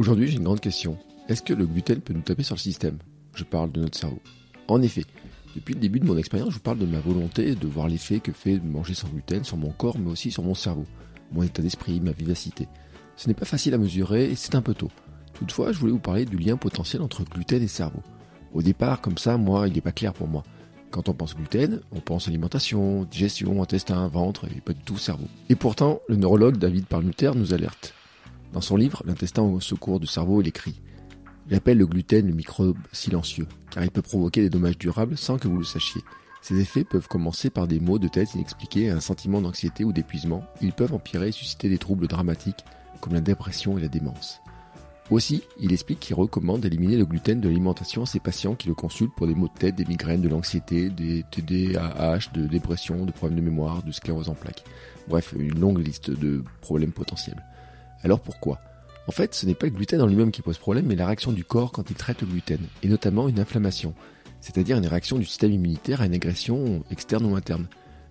Aujourd'hui, j'ai une grande question. Est-ce que le gluten peut nous taper sur le système? Je parle de notre cerveau. En effet, depuis le début de mon expérience, je vous parle de ma volonté de voir l'effet que fait manger sans gluten sur mon corps, mais aussi sur mon cerveau, mon état d'esprit, ma vivacité. Ce n'est pas facile à mesurer et c'est un peu tôt. Toutefois, je voulais vous parler du lien potentiel entre gluten et cerveau. Au départ, comme ça, moi, il n'est pas clair pour moi. Quand on pense gluten, on pense alimentation, digestion, intestin, ventre et pas du tout cerveau. Et pourtant, le neurologue David Parmuter nous alerte. Dans son livre L'intestin au secours du cerveau, il écrit Il appelle le gluten le microbe silencieux, car il peut provoquer des dommages durables sans que vous le sachiez. Ces effets peuvent commencer par des maux de tête inexpliqués, un sentiment d'anxiété ou d'épuisement. Ils peuvent empirer et susciter des troubles dramatiques comme la dépression et la démence. Aussi, il explique qu'il recommande d'éliminer le gluten de l'alimentation à ses patients qui le consultent pour des maux de tête, des migraines, de l'anxiété, des TDAH, de dépression, de problèmes de mémoire, de sclérose en plaques. Bref, une longue liste de problèmes potentiels. Alors pourquoi? En fait, ce n'est pas le gluten en lui-même qui pose problème, mais la réaction du corps quand il traite le gluten, et notamment une inflammation, c'est-à-dire une réaction du système immunitaire à une agression externe ou interne.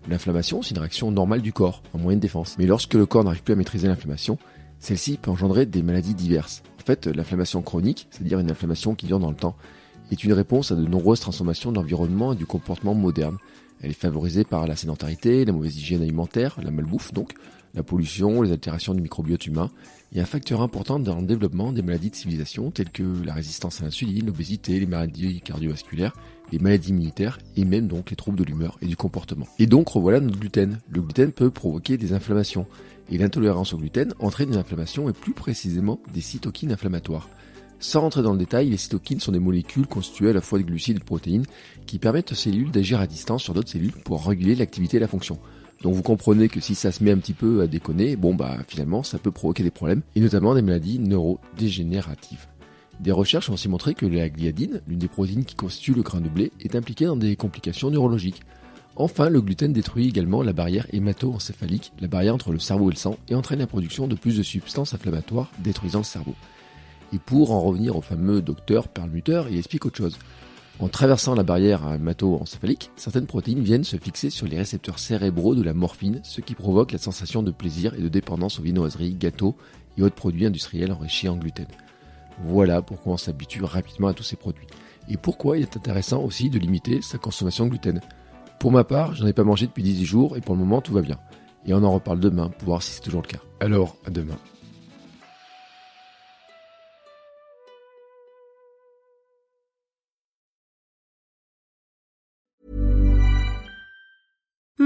L'inflammation, c'est une réaction normale du corps, en moyenne défense. Mais lorsque le corps n'arrive plus à maîtriser l'inflammation, celle-ci peut engendrer des maladies diverses. En fait, l'inflammation chronique, c'est-à-dire une inflammation qui dure dans le temps, est une réponse à de nombreuses transformations de l'environnement et du comportement moderne. Elle est favorisée par la sédentarité, la mauvaise hygiène alimentaire, la malbouffe donc, la pollution, les altérations du microbiote humain, et un facteur important dans le développement des maladies de civilisation telles que la résistance à l'insuline, l'obésité, les maladies cardiovasculaires, les maladies immunitaires et même donc les troubles de l'humeur et du comportement. Et donc revoilà notre gluten. Le gluten peut provoquer des inflammations et l'intolérance au gluten entraîne des inflammations et plus précisément des cytokines inflammatoires. Sans rentrer dans le détail, les cytokines sont des molécules constituées à la fois de glucides et de protéines qui permettent aux cellules d'agir à distance sur d'autres cellules pour réguler l'activité et la fonction. Donc vous comprenez que si ça se met un petit peu à déconner, bon bah finalement ça peut provoquer des problèmes, et notamment des maladies neurodégénératives. Des recherches ont aussi montré que la gliadine, l'une des protéines qui constituent le grain de blé, est impliquée dans des complications neurologiques. Enfin, le gluten détruit également la barrière hémato-encéphalique, la barrière entre le cerveau et le sang, et entraîne la production de plus de substances inflammatoires détruisant le cerveau. Et pour en revenir au fameux docteur Perlmutter, il explique autre chose. En traversant la barrière hémato-encéphalique, certaines protéines viennent se fixer sur les récepteurs cérébraux de la morphine, ce qui provoque la sensation de plaisir et de dépendance aux viennoiseries, gâteaux et autres produits industriels enrichis en gluten. Voilà pourquoi on s'habitue rapidement à tous ces produits. Et pourquoi il est intéressant aussi de limiter sa consommation de gluten. Pour ma part, j'en ai pas mangé depuis 18 jours et pour le moment tout va bien. Et on en reparle demain pour voir si c'est toujours le cas. Alors, à demain.